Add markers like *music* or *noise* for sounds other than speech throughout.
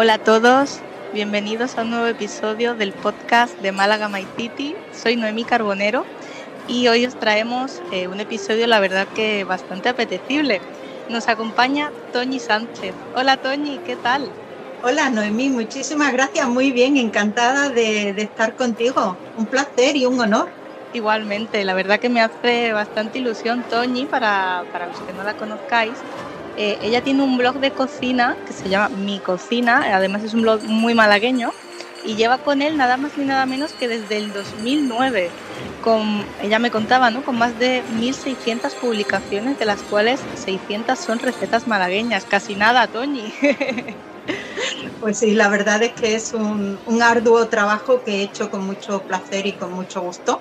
Hola a todos, bienvenidos a un nuevo episodio del podcast de Málaga My City. Soy Noemí Carbonero y hoy os traemos eh, un episodio, la verdad que bastante apetecible. Nos acompaña Toñi Sánchez. Hola Toñi, ¿qué tal? Hola Noemí, muchísimas gracias, muy bien, encantada de, estar contigo. Un placer y un honor. Igualmente, la verdad que me hace bastante ilusión Toñi, para, para los que no la conozcáis. Eh, ella tiene un blog de cocina que se llama Mi Cocina, además es un blog muy malagueño y lleva con él nada más ni nada menos que desde el 2009. Con, ella me contaba, ¿no? Con más de 1.600 publicaciones, de las cuales 600 son recetas malagueñas. Casi nada, Toñi. *laughs* Pues sí, la verdad es que es un, arduo trabajo que he hecho con mucho placer y con mucho gusto.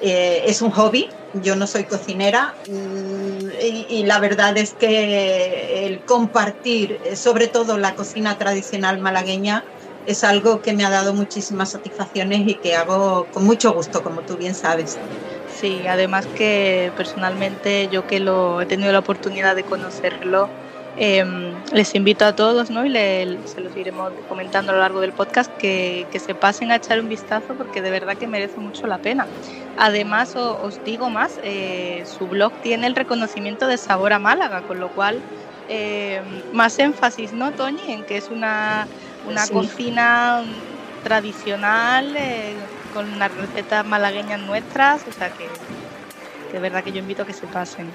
Eh, es un hobby, yo no soy cocinera mm, y, la verdad es que el compartir, eh, sobre todo la cocina tradicional malagueña, es algo que me ha dado muchísimas satisfacciones y que hago con mucho gusto, como tú bien sabes. Sí, además que personalmente yo que lo he tenido la oportunidad de conocerlo, Em, les invito a todos, ¿no? y se los iremos comentando a lo largo del podcast, que, se pasen a echar un vistazo porque de verdad que merece mucho la pena. Además, os digo más, eh, su blog tiene el reconocimiento de Sabor a Málaga, con lo cual em, más énfasis, ¿no, Toñi? En que es una, una cocina tradicional, eh, con unas recetas malagueñas nuestras, o sea que de verdad que yo invito a que se pasen.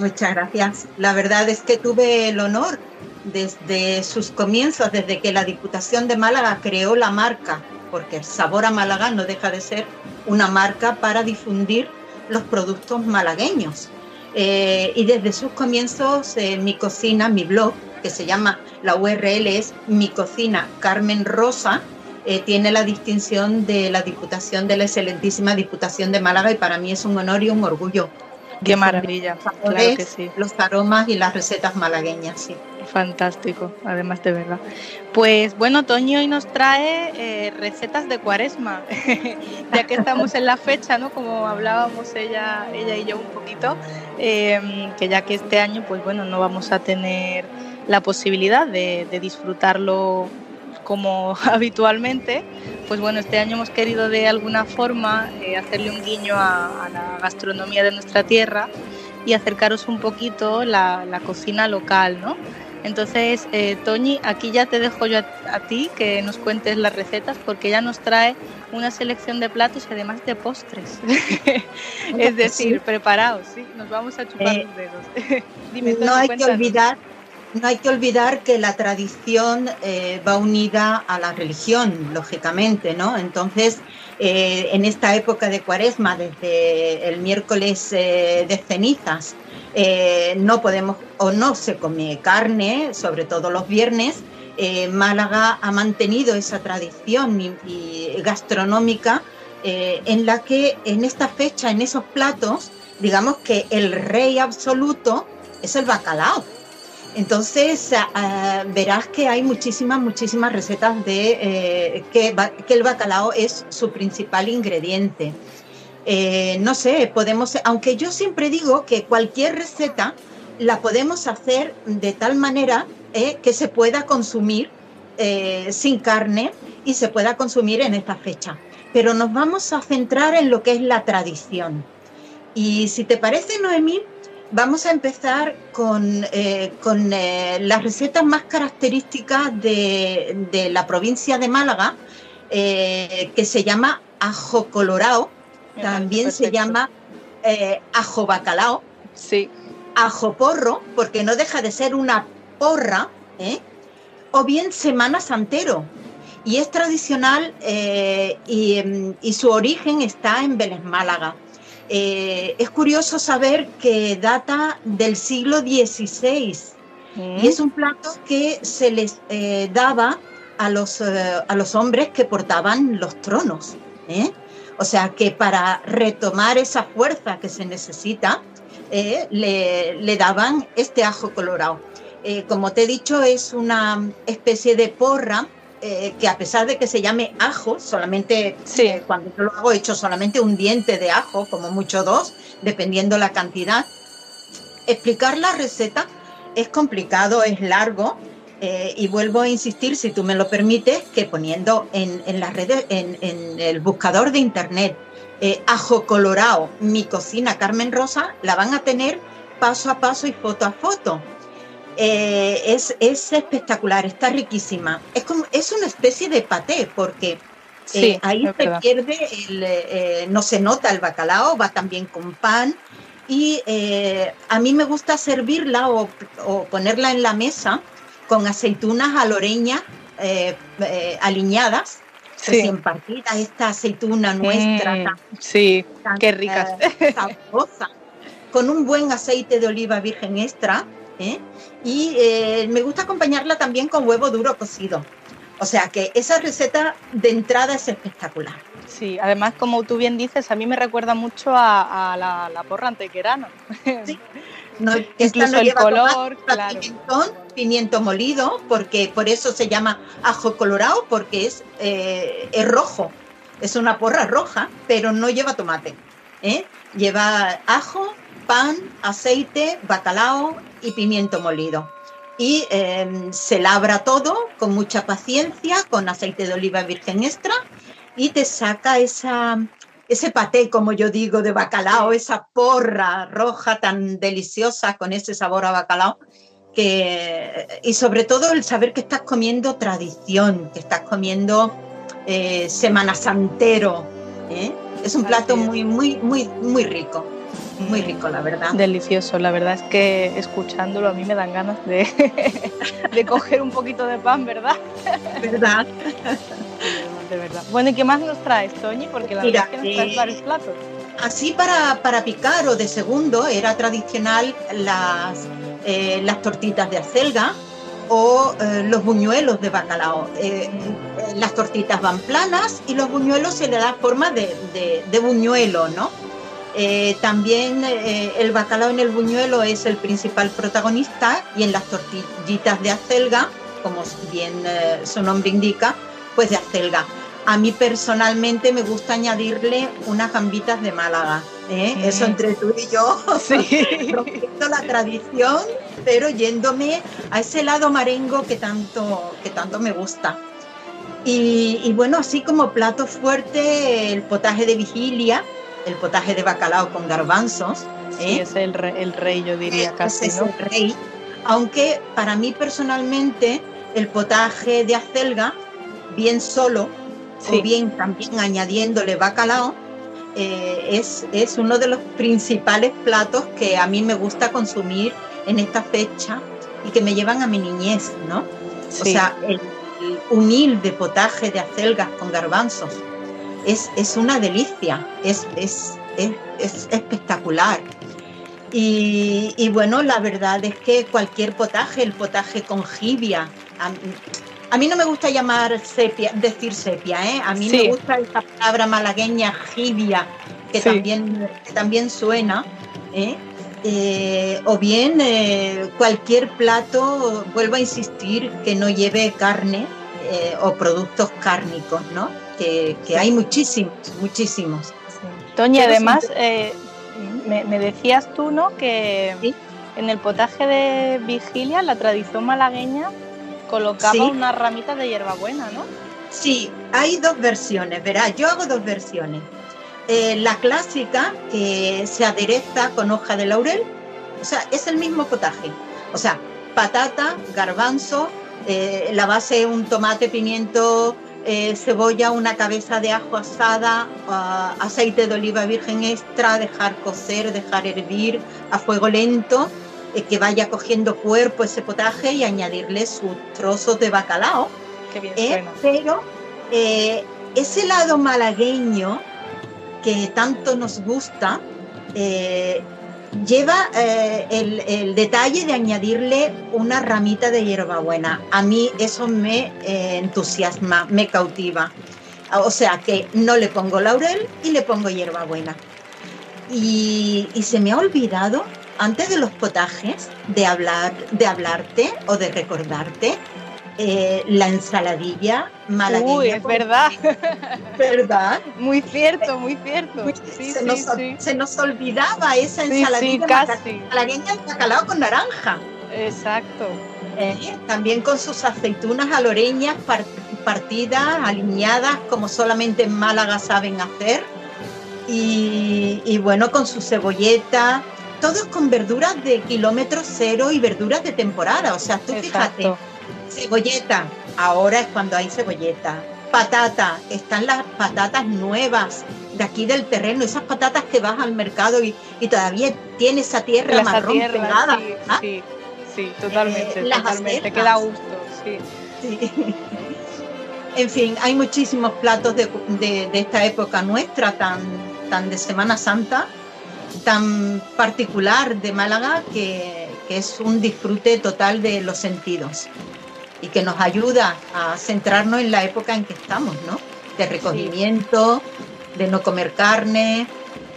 Muchas gracias. La verdad es que tuve el honor desde sus comienzos, desde que la Diputación de Málaga creó la marca, porque el Sabor a Málaga no deja de ser una marca para difundir los productos malagueños. Eh, y desde sus comienzos, eh, mi cocina, mi blog, que se llama, la URL es mi cocina Carmen Rosa, eh, tiene la distinción de la Diputación de la excelentísima Diputación de Málaga y para mí es un honor y un orgullo Qué maravilla, claro que sí. Los aromas y las recetas malagueñas, sí. Fantástico, además de verdad. Pues bueno, Toño hoy nos trae eh, recetas de cuaresma, *laughs* ya que estamos en la fecha, ¿no? Como hablábamos ella, ella y yo un poquito, em, que ya que este año, pues bueno, no vamos a tener la posibilidad de, de disfrutarlo como *laughs* habitualmente, pues bueno, este año hemos querido de alguna forma eh, hacerle un guiño a, la gastronomía de nuestra tierra y acercaros un poquito la, la cocina local, ¿no? Entonces, eh, Toñi, aquí ya te dejo yo a, ti que nos cuentes las recetas porque ella nos trae una selección de platos y además de postres. *laughs* es decir, preparados, ¿sí? Nos vamos a chupar eh, los dedos. *laughs* Dime, no hay que olvidar no hay que olvidar que la tradición eh, va unida a la religión, lógicamente, ¿no? Entonces, eh, en esta época de cuaresma, desde el miércoles eh, de cenizas, no podemos o no se come carne, sobre todo los viernes. Málaga ha mantenido esa tradición gastronómica en la que en esta fecha, en esos platos, digamos que el rey absoluto es el bacalao. Entonces ah, verás que hay muchísimas, muchísimas recetas de eh, que, el bacalao es su principal ingrediente. Eh, no sé, podemos, aunque yo siempre digo que cualquier receta la podemos hacer de tal manera eh, que se pueda consumir sin carne y se pueda consumir en esta fecha. Pero nos vamos a centrar en lo que es la tradición. Y si te parece, Noemí, Vamos a empezar con, eh, eh, las recetas más características de, la provincia de Málaga, eh, que se llama ajo colorado, también se llama ajo bacalao, sí. ajo porro, porque no deja de ser una porra, o bien semana santero. Y es tradicional y, y su origen está en Vélez, Málaga. Eh, es curioso saber que data del siglo XVI y es un plato que se les eh, daba a los, eh, a los hombres que portaban los tronos. O sea que para retomar esa fuerza que se necesita, le, le, daban este ajo colorado. como te he dicho, es una especie de porra eh, que a pesar de que se llame ajo, solamente eh, cuando yo lo hago he hecho solamente un diente de ajo, como mucho dos, dependiendo la cantidad. Explicar la receta es complicado, es largo, eh, y vuelvo a insistir, si tú me lo permites, que poniendo en, las redes, en, el buscador de internet, ajo colorado, mi cocina Carmen Rosa, la van a tener paso a paso y foto a foto. Eh, es, espectacular, está riquísima. Es, como, es una especie de paté, porque ahí se pierde, no se nota el bacalao, va también con pan. Y a mí me gusta servirla o, o ponerla en la mesa con aceitunas aloreñas eh, eh, aliñadas, recién partidas, esta aceituna nuestra. Mm, sí, qué ricas. Eh, con un buen aceite de oliva virgen extra. Y me gusta acompañarla también con huevo duro cocido. O sea que esa receta de entrada es espectacular. Sí, además, como tú bien dices, a mí me recuerda mucho a, la, la, porra antequerana. Sí. No, Incluso el color, claro. pimiento molido, porque por eso se llama ajo colorado, porque es, eh, es rojo. Es una porra roja, pero no lleva tomate. ¿eh? Lleva ajo, pan, aceite, bacalao y pimiento molido. Y em, se labra todo con mucha paciencia, con aceite de oliva virgen extra, y te saca esa, ese paté, como yo digo, de bacalao, esa porra roja tan deliciosa con ese sabor a bacalao, que, y sobre todo el saber que estás comiendo tradición, que estás comiendo eh, Semana Santero. ¿eh? Es un plato muy, muy, muy, muy rico. Muy rico, la verdad. Delicioso, la verdad es que escuchándolo a mí me dan ganas de, *laughs* de coger un poquito de pan, ¿verdad? ¿Verdad? *laughs* de verdad. Bueno, ¿y qué más nos traes, Toñi? Porque la verdad es que nos traes eh, varios platos. Así para, para picar o de segundo era tradicional las, eh, las tortitas de acelga o eh, los buñuelos de bacalao. las tortitas van planas y los buñuelos se le da forma de, de, buñuelo, ¿no? También el bacalao en el buñuelo es el principal protagonista y en las tortillitas de acelga, como bien su nombre indica, pues de acelga. A mí personalmente me gusta añadirle unas gambitas de Málaga. ¿eh? Eso entre tú y yo, *laughs* sí. *laughs* rompiendo la tradición, pero yéndome a ese lado marengo que tanto, que tanto me gusta. Y, bueno, así como plato fuerte, el potaje de vigilia, el potaje de bacalao con garbanzos. Sí, ¿eh? es el rey, el rey, yo diría casi. Es el rey. Aunque para mí personalmente, el potaje de acelga, bien solo, o bien también añadiéndole bacalao, eh, es, es, uno de los principales platos que a mí me gusta consumir en esta fecha y que me llevan a mi niñez, ¿no? O sea, el, humilde potaje de acelgas con garbanzos es, es una delicia, es, es, es espectacular. Y, y, bueno, la verdad es que cualquier potaje, el potaje con jibia, a mí no me gusta llamar sepia, decir sepia, ¿eh? A mí me gusta esa palabra malagueña jibia, que, también, también suena, ¿eh? Eh, o bien eh, cualquier plato, vuelvo a insistir, que no lleve carne o productos cárnicos, ¿no? Que, hay muchísimos, muchísimos. Toña, además, me, me, decías tú, ¿no? Que en el potaje de vigilia, la tradición malagueña, colocaba una ramita de hierbabuena, ¿no? Sí, hay dos versiones, verás, yo hago dos versiones. Eh, la clásica, que se adereza con hoja de laurel, o sea, es el mismo potaje. O sea, patata, garbanzo, eh, la base un tomate, pimiento, eh, cebolla, una cabeza de ajo asada, ah, aceite de oliva virgen extra, dejar cocer, dejar hervir a fuego lento eh, que vaya cogiendo cuerpo ese potaje y añadirle sus trozos de bacalao. Qué bien eh, pero eh, ese lado malagueño que tanto nos gusta, lleva el, detalle de añadirle una ramita de hierbabuena. A mí eso me entusiasma, me cautiva. O sea que no le pongo laurel y le pongo hierbabuena. Y, y se me ha olvidado antes de los potajes, de, hablar, de hablarte o de recordarte eh, la ensaladilla malagueña. Uy, es verdad. *laughs* ¿Verdad? Muy cierto, muy cierto. se, nos, se, nos, olvidaba esa ensaladilla malagueña de bacalao con naranja. Exacto. Eh, también con sus aceitunas aloreñas partidas, alineadas, como solamente en Málaga saben hacer. Y, bueno, con su cebolleta, todos con verduras de kilómetro cero y verduras de temporada. O sea, tú fíjate, cebolleta, ahora es cuando hay cebolleta. Patata, están las patatas nuevas de aquí del terreno, esas patatas que vas al mercado y, todavía tiene esa tierra marrón pegada. ¿ah? Sí, sí, totalmente, eh, totalmente. Queda gusto, sí. *laughs* En fin, hay muchísimos platos de, esta época nuestra, tan, tan de Semana Santa, tan particular de Málaga, que, es un disfrute total de los sentidos y que nos ayuda a centrarnos en la época en que estamos, ¿no? De recogimiento, de no comer carne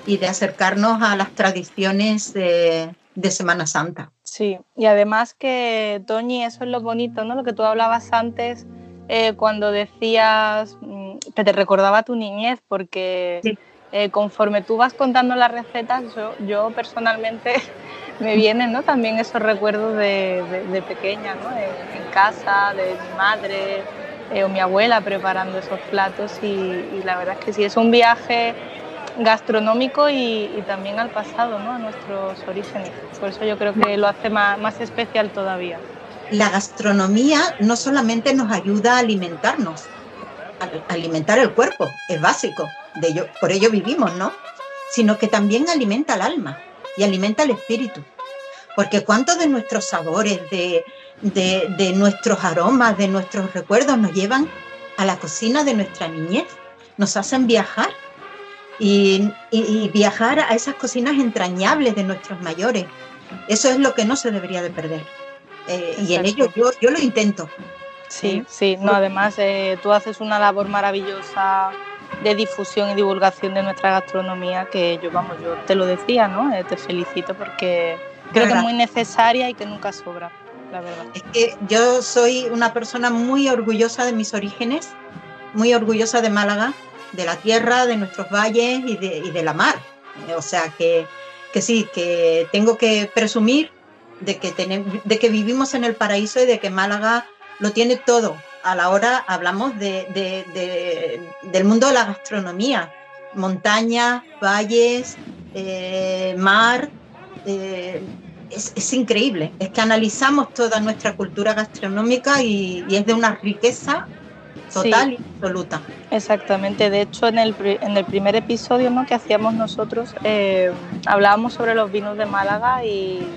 y de acercarnos a las tradiciones de, de Semana Santa. Sí, y además que, Toñi, eso es lo bonito, ¿no? Lo que tú hablabas antes eh, cuando decías mm, que te recordaba tu niñez, porque eh, conforme tú vas contando las recetas, yo, personalmente *laughs* me vienen ¿no? también esos recuerdos de, pequeña, ¿no? en, casa, de mi madre eh, o mi abuela preparando esos platos y, la verdad es que sí, es un viaje gastronómico y, también al pasado, ¿no? a nuestros orígenes. Por eso yo creo que lo hace más especial todavía la gastronomía no solamente nos ayuda a alimentarnos, a alimentar el cuerpo, es básico, de ello, por ello vivimos, ¿no? Sino que también alimenta el alma y alimenta el espíritu. Porque cuántos de nuestros sabores, de, nuestros aromas, de nuestros recuerdos nos llevan a la cocina de nuestra niñez, nos hacen viajar y, y, viajar a esas cocinas entrañables de nuestros mayores. Eso es lo que no se debería de perder. Eh, y en ello yo, yo lo intento. Sí, sí, no, además eh, tú haces una labor maravillosa de difusión y divulgación de nuestra gastronomía que yo, vamos, yo te lo decía, ¿no? Eh, te felicito porque creo que es muy necesaria y que nunca sobra, la verdad. Es que yo soy una persona muy orgullosa de mis orígenes, muy orgullosa de Málaga, de la tierra, de nuestros valles y de, y de la mar. O sea que, que sí, que tengo que presumir de que, de que vivimos en el paraíso y de que Málaga lo tiene todo. A la hora hablamos de, del mundo de la gastronomía, montañas, valles, eh, mar. Eh, es, increíble, es que analizamos toda nuestra cultura gastronómica y, y es de una riqueza total y absoluta. Exactamente, de hecho en el, en el primer episodio ¿no? que hacíamos nosotros eh, hablábamos sobre los vinos de Málaga y,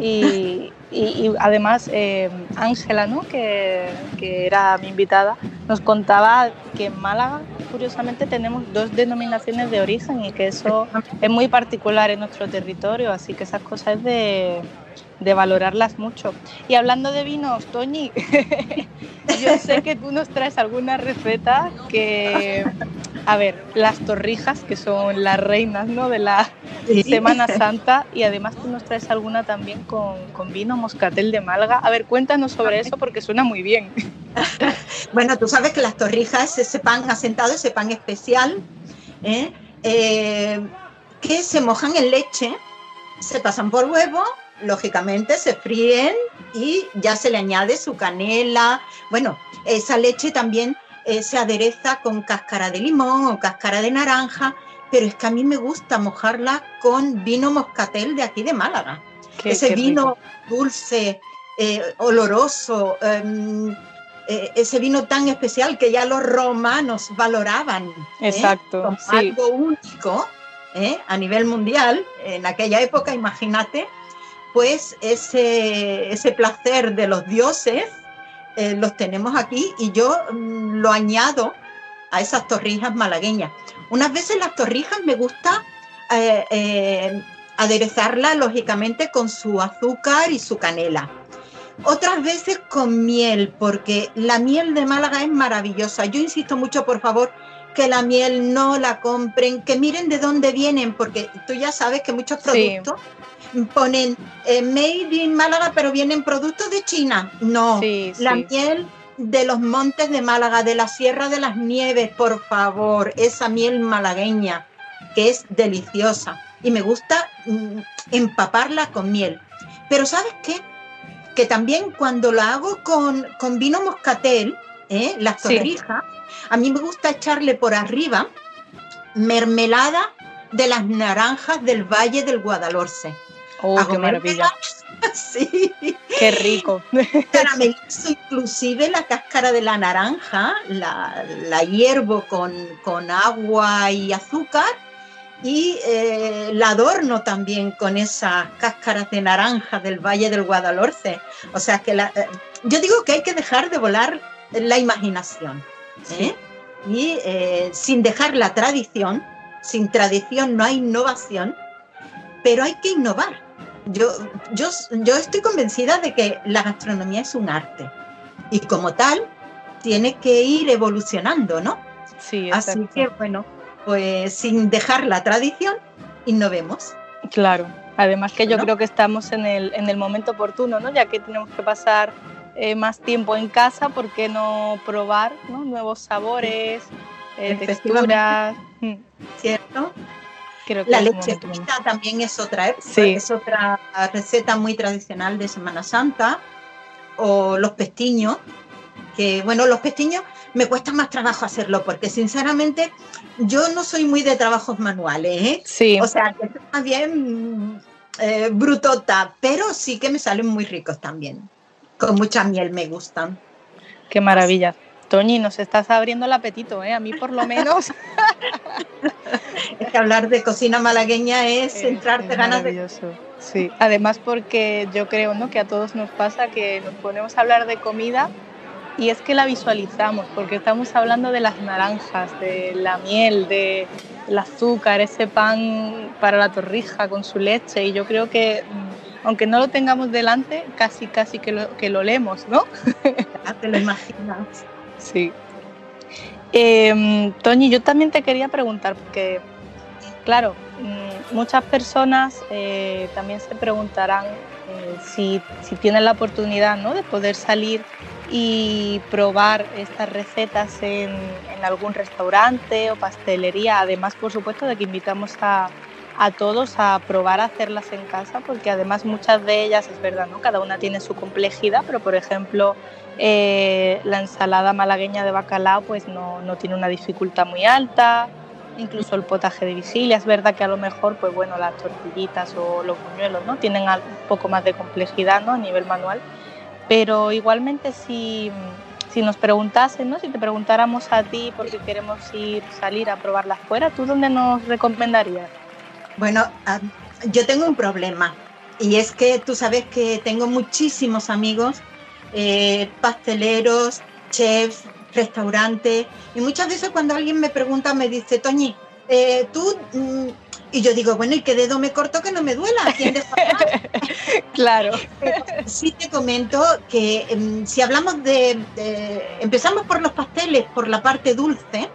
y, y, además eh, Ángela, ¿no? que, que, era mi invitada, nos contaba que en Málaga curiosamente tenemos dos denominaciones de origen y que eso es muy particular en nuestro territorio, así que esas cosas de de valorarlas mucho. Y hablando de vinos, Toñi, *laughs* yo sé que tú nos traes alguna receta que, a ver, las torrijas, que son las reinas ¿no? de la Semana Santa, y además tú nos traes alguna también con, vino moscatel de Malga. A ver, cuéntanos sobre eso porque suena muy bien. *laughs* bueno, tú sabes que las torrijas, ese pan asentado, ese pan especial, ¿eh? Eh, que se mojan en leche, se pasan por huevo lógicamente se fríen y ya se le añade su canela. Bueno, esa leche también eh, se adereza con cáscara de limón o cáscara de naranja, pero es que a mí me gusta mojarla con vino moscatel de aquí de Málaga. ese vino dulce, eh, oloroso, em, eh, ese vino tan especial que ya los romanos valoraban. Exacto. Como algo único a nivel mundial. En aquella época, imagínate, pues ese, ese placer de los dioses eh, los tenemos aquí y yo mm, lo añado a esas torrijas malagueñas. Unas veces las torrijas me gusta eh, eh, aderezarlas lógicamente con su azúcar y su canela. Otras veces con miel, porque la miel de Málaga es maravillosa. Yo insisto mucho, por favor, que la miel no la compren, que miren de dónde vienen, porque tú ya sabes que muchos productos ponen eh, Made in Málaga, pero vienen productos de China. No, la miel de los montes de Málaga, de la Sierra de las Nieves, por favor, esa miel malagueña, que es deliciosa. Y me gusta mm, empaparla con miel. Pero ¿sabes qué? que también cuando lo hago con, con vino moscatel, ¿eh? las torrijas, a mí me gusta echarle por arriba mermelada de las naranjas del Valle del Guadalhorce. ¡Oh, qué maravilla! *laughs* sí. Qué rico. Caramelizo inclusive la cáscara de la naranja, la, la hiervo con, con, agua y azúcar y eh, la adorno también con esas cáscaras de naranja del Valle del Guadalhorce. O sea que la, eh, yo digo que hay que dejar de volar la imaginación. ¿eh? Y sin dejar la tradición, sin tradición no hay innovación, pero hay que innovar. Yo, yo, yo estoy convencida de que la gastronomía es un arte y como tal tiene que ir evolucionando, ¿no? Sí, Así que bueno, pues sin dejar la tradición, innovemos. Claro, además que yo creo que estamos en el, en el momento oportuno, ¿no? Ya que tenemos que pasar eh, más tiempo en casa, ¿por qué no probar nuevos sabores, eh, texturas? ¿Cierto? Creo que la leche frita también es otra, es otra receta muy tradicional de Semana Santa, o los pestiños, que bueno, los pestiños me cuesta más trabajo hacerlo porque sinceramente yo no soy muy de trabajos manuales, ¿eh? Sí. O sea, que más bien eh, brutota, pero sí que me salen muy ricos también. Con mucha miel me gustan. Qué maravilla. Toñi, nos estás abriendo el apetito, ¿eh? A mí por lo menos. *laughs* es que hablar de cocina malagueña es, centrarte ganas de... Sí, además porque yo creo ¿no? que a todos nos pasa que nos ponemos a hablar de comida y es que la visualizamos, porque estamos hablando de las naranjas, de la miel, de el azúcar, ese pan para la torrija con su leche. Y yo creo que, mm, aunque no lo tengamos delante, casi, casi que lo, que lo leemos, ¿no? Te lo imaginas. Sí. Eh, Toñi, yo también te quería preguntar, porque, claro, mm, muchas personas eh, también se preguntarán eh, si, si, tienen la oportunidad ¿no? de poder salir y probar estas recetas en, algún restaurante o pastelería. Además, por supuesto, de que invitamos a, todos a probar a hacerlas en casa, porque además muchas de ellas, es verdad, ¿no? cada una tiene su complejidad, pero por ejemplo, eh, la ensalada malagueña de bacalao pues no, no, tiene una dificultad muy alta, incluso el potaje de vigilia, es verdad que a lo mejor pues bueno, las tortillitas o los buñuelos ¿no? tienen un poco más de complejidad ¿no? a nivel manual, pero igualmente si, si nos preguntasen, ¿no? si te preguntáramos a ti porque queremos ir, salir a probarlas fuera, ¿tú dónde nos recomendarías? Bueno, ah, yo tengo un problema y es que tú sabes que tengo muchísimos amigos, eh, pasteleros, chefs, restaurantes, y muchas veces cuando alguien me pregunta me dice, Toñi, eh, tú mm, y yo digo, bueno, ¿y qué dedo me corto que no me duela? ¿Quién *laughs* claro. sí te comento que em, si hablamos de, Empezamos por los pasteles, por la parte dulce.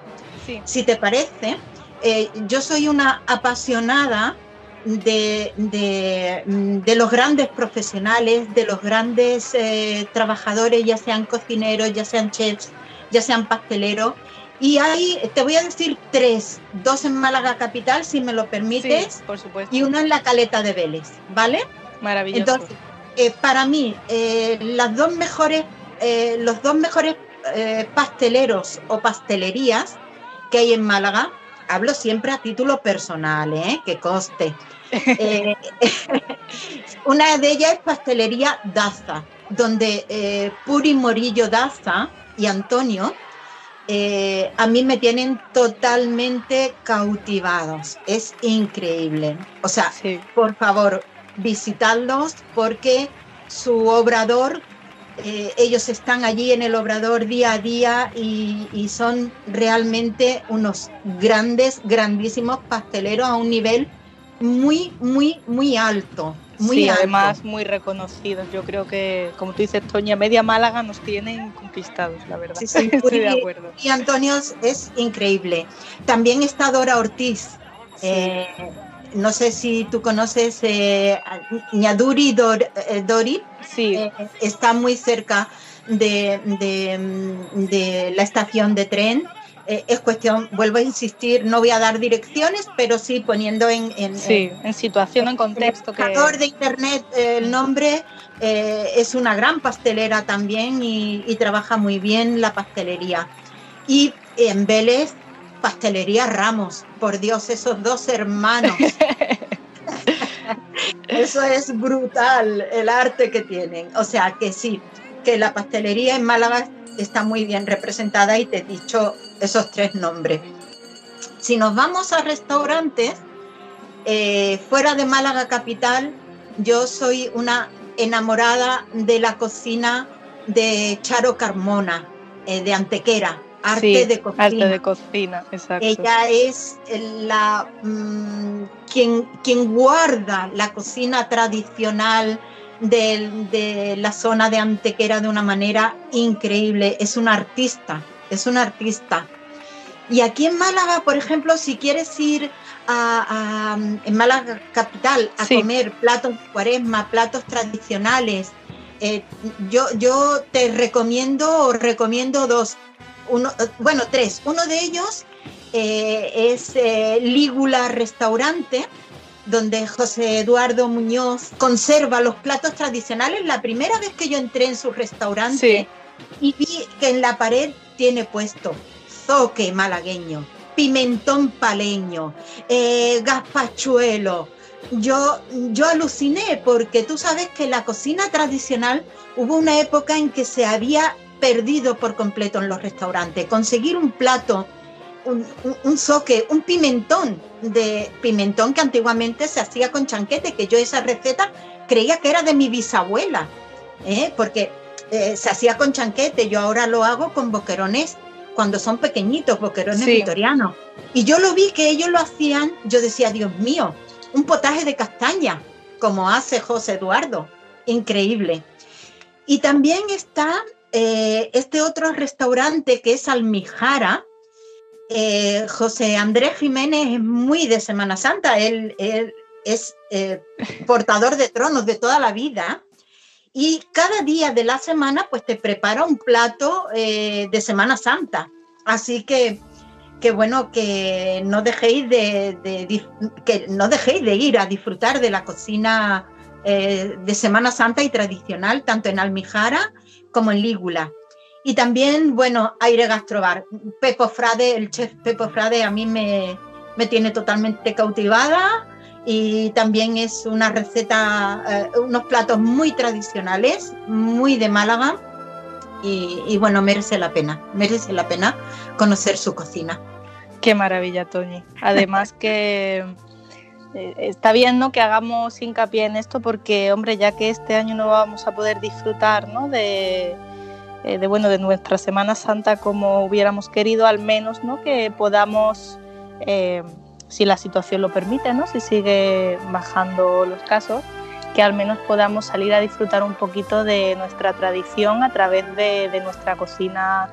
Si te parece, eh, yo soy una apasionada de, de, los grandes profesionales, de los grandes eh, trabajadores, ya sean cocineros, ya sean chefs, ya sean pasteleros, y ahí te voy a decir tres, dos en Málaga capital, si me lo permites, por supuesto. y uno en la Caleta de Vélez, ¿vale? Maravilloso. Entonces, eh, para mí, eh, las dos mejores, los dos mejores pasteleros o pastelerías que hay en Málaga, hablo siempre a título personal, ¿eh? que coste. *laughs* una de ellas es Pastelería Daza, donde Puri Morillo Daza y Antonio eh, a mí me tienen totalmente cautivados. Es increíble. O sea, por favor, visitadlos porque su obrador, eh, ellos están allí en el obrador día a día y, y son realmente unos grandes, grandísimos pasteleros a un nivel muy, muy, muy alto. Muy sí, además muy reconocidos. Yo creo que, como tú dices, Toña, media Málaga nos tienen conquistados, la verdad. Sí, *laughs* sí, Estoy de acuerdo. Y Antonio es increíble. También está Dora Ortiz. Eh, no sé si tú conoces eh, Ñaduri eh, Dori. Sí. Eh, está muy cerca de, de, de, la estación de tren eh, es cuestión, vuelvo a insistir, no voy a dar direcciones, pero sí poniendo en, en, sí, en, situación, en contexto. El que... de internet, el nombre eh, es una gran pastelera también y, trabaja muy bien la pastelería. Y en Vélez, pastelería Ramos, por Dios, esos dos hermanos. *laughs* Eso es brutal, el arte que tienen. O sea que sí, que la pastelería en Málaga está muy bien representada y te he dicho esos tres nombres. Si nos vamos a restaurantes, eh, fuera de Málaga capital, yo soy una enamorada de la cocina de Charo Carmona, eh, de Antequera, arte de cocina. Arte de cocina, exacto. Ella es la mm, quien, quien guarda la cocina tradicional de, la zona de Antequera de una manera increíble. Es una artista, es una artista. Y aquí en Málaga, por ejemplo, si quieres ir a, en Málaga capital a comer platos de cuaresma, platos tradicionales, eh, yo, yo te recomiendo, recomiendo dos, uno, bueno, tres. Uno de ellos eh, es eh, Lígula Restaurante, donde José Eduardo Muñoz conserva los platos tradicionales. La primera vez que yo entré en su restaurante y vi que en la pared tiene puesto zoque malagueño, pimentón paleño, eh, gazpachuelo. Yo, yo aluciné porque tú sabes que la cocina tradicional hubo una época en que se había perdido por completo en los restaurantes. Conseguir un plato un, un, soque, un pimentón de pimentón que antiguamente se hacía con chanquete, que yo esa receta creía que era de mi bisabuela, ¿eh? porque eh, se hacía con chanquete, yo ahora lo hago con boquerones cuando son pequeñitos, boquerones victorianos. Y yo lo vi que ellos lo hacían, yo decía, Dios mío, un potaje de castaña, como hace José Eduardo, increíble. Y también está eh, este otro restaurante que es Almijara, eh, José Andrés Jiménez es muy de Semana Santa, él, es eh, portador de tronos de toda la vida y cada día de la semana pues te prepara un plato eh, de Semana Santa. Así que, que bueno, que no dejéis de, que no dejéis de ir a disfrutar de la cocina de Semana Santa y tradicional, tanto en Almijara como en Lígula. Y también, bueno, Aire Gastrobar. Pepo Frade, el chef Pepo Frade a mí me, me tiene totalmente cautivada y también es una receta, eh, unos platos muy tradicionales, muy de Málaga y, bueno, merece la pena, merece la pena conocer su cocina. Qué maravilla, Toñi. Además *laughs* que eh, está bien ¿no? que hagamos hincapié en esto porque, hombre, ya que este año no vamos a poder disfrutar ¿no? de, eh, bueno, de nuestra Semana Santa como hubiéramos querido, al menos ¿no? que podamos, eh, si la situación lo permite, ¿no? si sigue bajando los casos, que al menos podamos salir a disfrutar un poquito de nuestra tradición a través de, nuestra cocina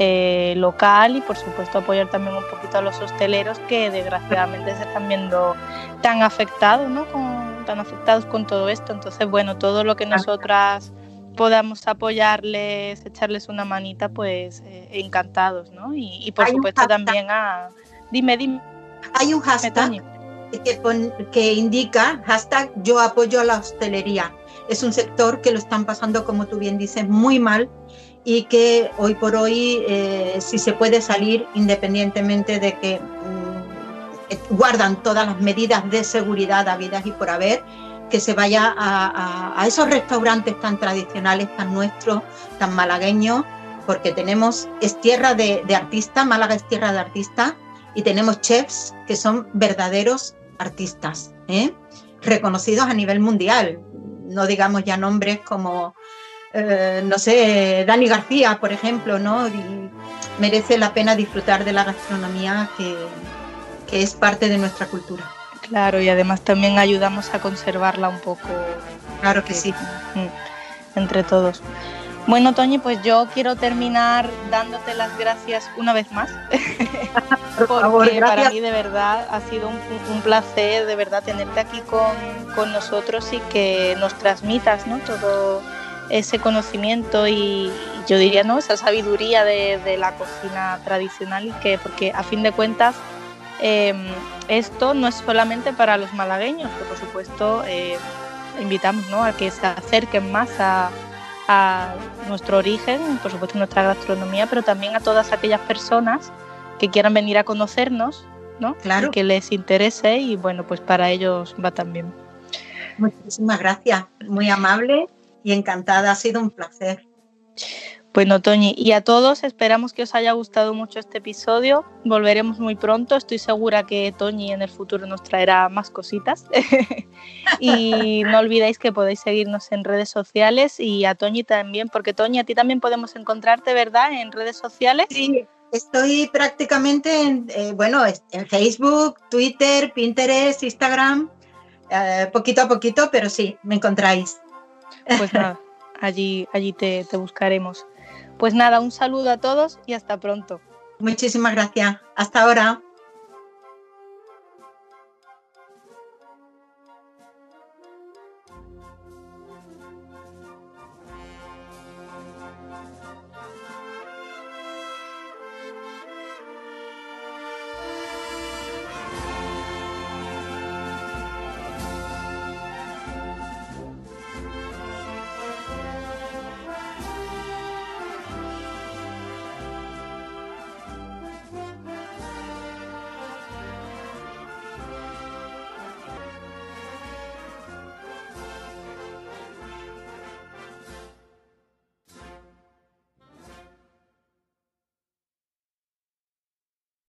eh, local y por supuesto apoyar también un poquito a los hosteleros que desgraciadamente se están viendo tan afectados, ¿no? Con, tan afectados con todo esto. Entonces, bueno, todo lo que nosotras podamos apoyarles, echarles una manita, pues eh, encantados, ¿no? Y, por supuesto también a... Dime, dime. Hay un hashtag que, que indica, hashtag yo apoyo a la hostelería. Es un sector que lo están pasando, como tú bien dices, muy mal y que hoy por hoy, eh, si se puede salir, independientemente de que mm, guardan todas las medidas de seguridad habidas y por haber, que se vaya a, esos restaurantes tan tradicionales, tan nuestros, tan malagueños, porque tenemos, es tierra de, artistas, Málaga es tierra de artistas, y tenemos chefs que son verdaderos artistas, ¿eh? reconocidos a nivel mundial. No digamos ya nombres como, eh, no sé, Dani García, por ejemplo, ¿no? merece la pena disfrutar de la gastronomía que es parte de nuestra cultura. Claro, y además también ayudamos a conservarla un poco. Claro que sí. Mm, entre todos. Bueno, Toñi, pues yo quiero terminar dándote las gracias una vez más. *laughs* Porque para mí de verdad ha sido un, placer de verdad tenerte aquí con, nosotros y que nos transmitas ¿no? todo ese conocimiento y yo diría, ¿no? Esa sabiduría de, la cocina tradicional, que porque a fin de cuentas em, esto no es solamente para los malagueños, que por supuesto eh, invitamos ¿no? a que se acerquen más a, a nuestro origen, por supuesto nuestra gastronomía, pero también a todas aquellas personas que quieran venir a conocernos, ¿no? Claro. que les interese y bueno, pues para ellos va también. Muchísimas gracias, muy amable y encantada, ha sido un placer. Bueno, Toñi, y a todos esperamos que os haya gustado mucho este episodio. Volveremos muy pronto. Estoy segura que Toñi en el futuro nos traerá más cositas. *laughs* y no olvidéis que podéis seguirnos en redes sociales y a Toñi también, porque Toñi, a ti también podemos encontrarte, ¿verdad? En redes sociales. Sí, estoy prácticamente en, eh, bueno, en Facebook, Twitter, Pinterest, Instagram, eh, poquito a poquito, pero sí, me encontráis. Pues nada, allí, allí te, te buscaremos. Pues nada, un saludo a todos y hasta pronto. Muchísimas gracias. Hasta ahora.